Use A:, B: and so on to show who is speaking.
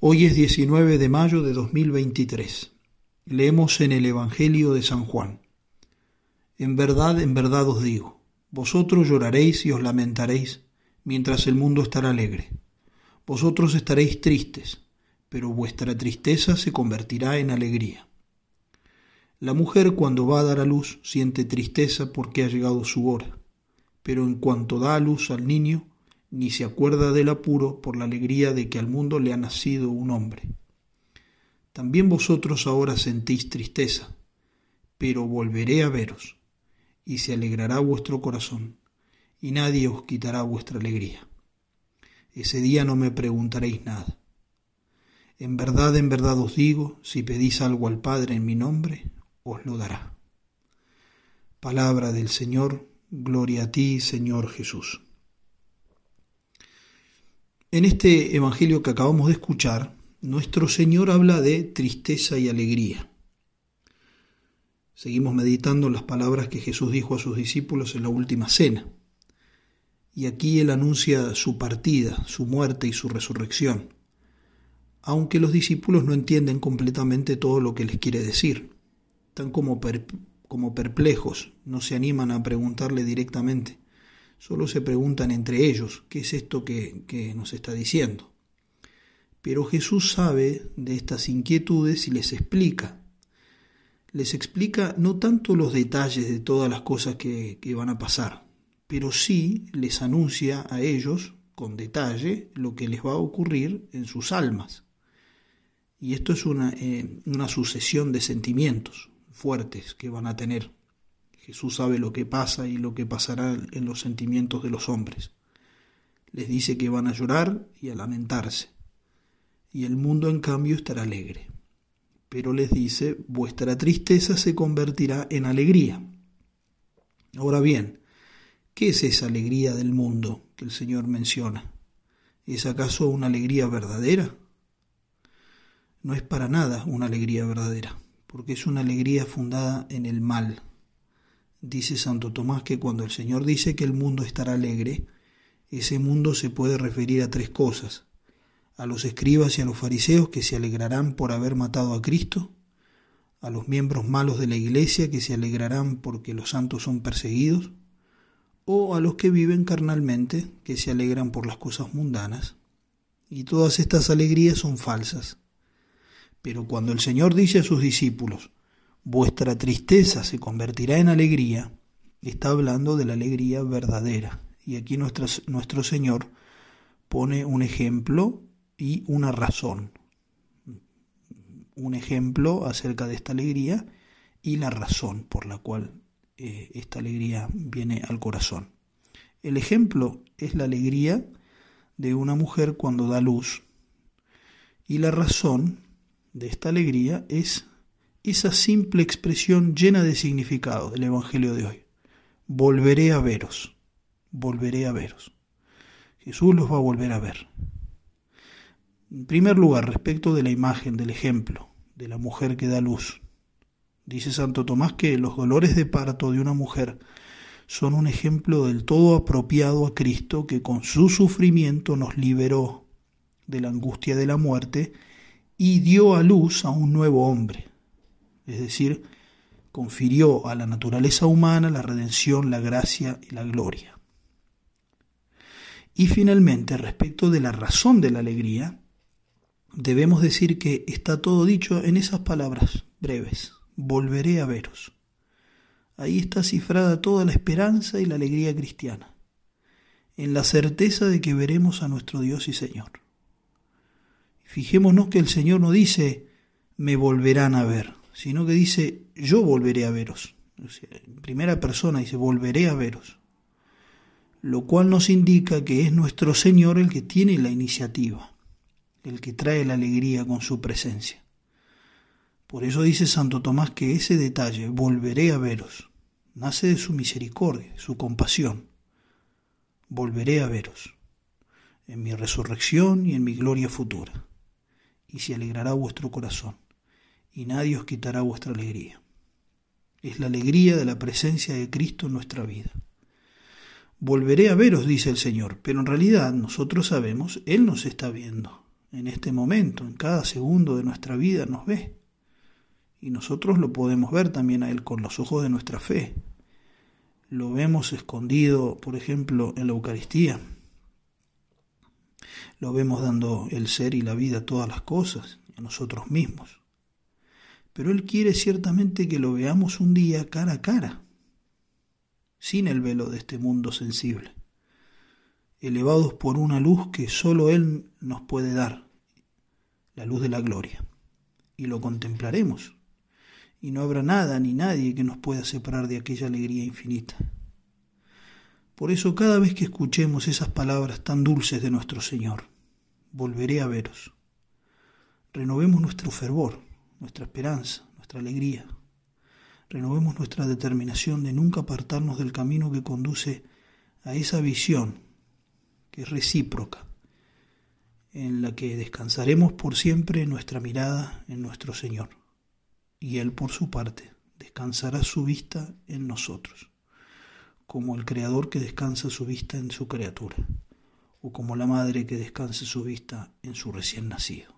A: Hoy es 19 de mayo de 2023. Leemos en el Evangelio de San Juan. En verdad, en verdad os digo, vosotros lloraréis y os lamentaréis, mientras el mundo estará alegre. Vosotros estaréis tristes, pero vuestra tristeza se convertirá en alegría. La mujer cuando va a dar a luz siente tristeza porque ha llegado su hora, pero en cuanto da a luz al niño, ni se acuerda del apuro por la alegría de que al mundo le ha nacido un hombre. También vosotros ahora sentís tristeza, pero volveré a veros, y se alegrará vuestro corazón, y nadie os quitará vuestra alegría. Ese día no me preguntaréis nada. En verdad, en verdad os digo, si pedís algo al Padre en mi nombre, os lo dará. Palabra del Señor, gloria a ti, Señor Jesús. En este Evangelio que acabamos de escuchar, nuestro Señor habla de tristeza y alegría. Seguimos meditando las palabras que Jesús dijo a sus discípulos en la última cena. Y aquí Él anuncia su partida, su muerte y su resurrección, aunque los discípulos no entienden completamente todo lo que les quiere decir. Están como, como perplejos, no se animan a preguntarle directamente solo se preguntan entre ellos, ¿qué es esto que, nos está diciendo? Pero Jesús sabe de estas inquietudes y les explica. Les explica no tanto los detalles de todas las cosas que, van a pasar, pero sí les anuncia a ellos con detalle lo que les va a ocurrir en sus almas. Y esto es una, eh, una sucesión de sentimientos fuertes que van a tener. Jesús sabe lo que pasa y lo que pasará en los sentimientos de los hombres. Les dice que van a llorar y a lamentarse, y el mundo en cambio estará alegre. Pero les dice, vuestra tristeza se convertirá en alegría. Ahora bien, ¿qué es esa alegría del mundo que el Señor menciona? ¿Es acaso una alegría verdadera? No es para nada una alegría verdadera, porque es una alegría fundada en el mal, Dice Santo Tomás que cuando el Señor dice que el mundo estará alegre, ese mundo se puede referir a tres cosas. A los escribas y a los fariseos que se alegrarán por haber matado a Cristo, a los miembros malos de la iglesia que se alegrarán porque los santos son perseguidos, o a los que viven carnalmente que se alegran por las cosas mundanas. Y todas estas alegrías son falsas. Pero cuando el Señor dice a sus discípulos, vuestra tristeza se convertirá en alegría, está hablando de la alegría verdadera. Y aquí nuestro, nuestro Señor pone un ejemplo y una razón. Un ejemplo acerca de esta alegría y la razón por la cual eh, esta alegría viene al corazón. El ejemplo es la alegría de una mujer cuando da luz y la razón de esta alegría es esa simple expresión llena de significado del Evangelio de hoy. Volveré a veros, volveré a veros. Jesús los va a volver a ver. En primer lugar, respecto de la imagen, del ejemplo, de la mujer que da luz. Dice Santo Tomás que los dolores de parto de una mujer son un ejemplo del todo apropiado a Cristo que con su sufrimiento nos liberó de la angustia de la muerte y dio a luz a un nuevo hombre, es decir, confirió a la naturaleza humana la redención, la gracia y la gloria. Y finalmente, respecto de la razón de la alegría, debemos decir que está todo dicho en esas palabras breves, volveré a veros. Ahí está cifrada toda la esperanza y la alegría cristiana, en la certeza de que veremos a nuestro Dios y Señor. Fijémonos que el Señor no dice, me volverán a ver, sino que dice, yo volveré a veros. en primera persona dice, volveré a veros. Lo cual nos indica que es nuestro Señor el que tiene la iniciativa, el que trae la alegría con su presencia. Por eso dice Santo Tomás que ese detalle, volveré a veros, nace de su misericordia, su compasión. Volveré a veros en mi resurrección y en mi gloria futura, y se alegrará vuestro corazón y nadie os quitará vuestra alegría. Es la alegría de la presencia de Cristo en nuestra vida. Volveré a veros, dice el Señor, pero en realidad nosotros sabemos, Él nos está viendo. en este momento, en cada segundo de nuestra vida nos ve. Y nosotros lo podemos ver también a Él con los ojos de nuestra fe. Lo vemos escondido, por ejemplo, en la Eucaristía. Lo vemos dando el ser y la vida a todas las cosas, a nosotros mismos. Pero Él quiere ciertamente que lo veamos un día cara a cara, sin el velo de este mundo sensible, elevados por una luz que sólo Él nos puede dar, la luz de la gloria. Y lo contemplaremos y no habrá nada ni nadie que nos pueda separar de aquella alegría infinita. Por eso cada vez que escuchemos esas palabras tan dulces de nuestro Señor, volveré a veros. Renovemos nuestro fervor, nuestra esperanza, nuestra alegría. Renovemos nuestra determinación de nunca apartarnos del camino que conduce a esa visión que es recíproca, en la que descansaremos por siempre nuestra mirada en nuestro Señor y Él por su parte descansará su vista en nosotros, como el Creador que descansa su vista en su criatura, o como la madre que descansa su vista en su recién nacido.